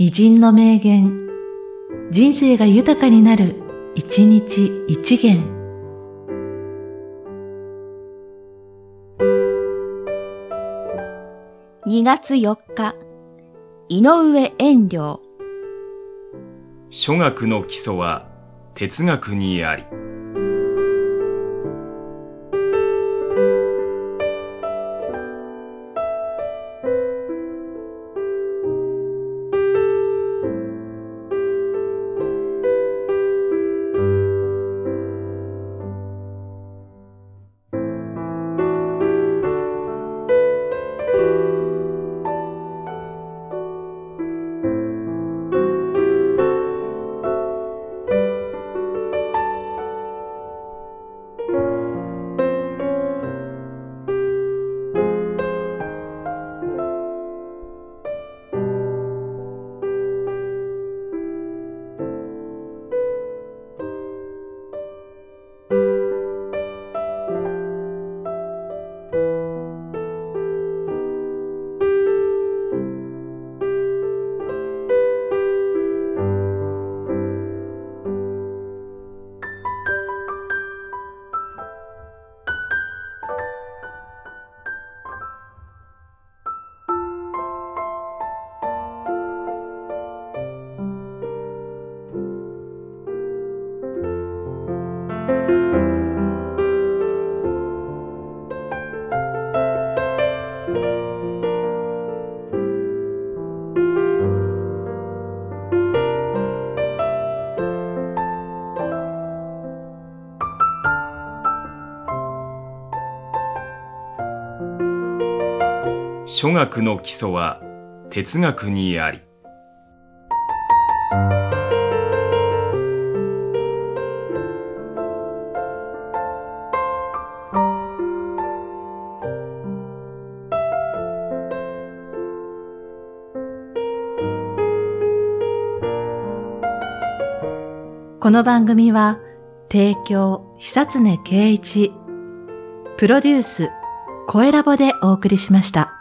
偉人の名言、人生が豊かになる、一日一元。2月4日、井上遠慮。諸学の基礎は哲学にあり。諸学の基礎は哲学にあり。この番組は、提供、久常圭一、プロデュース、声ラボでお送りしました。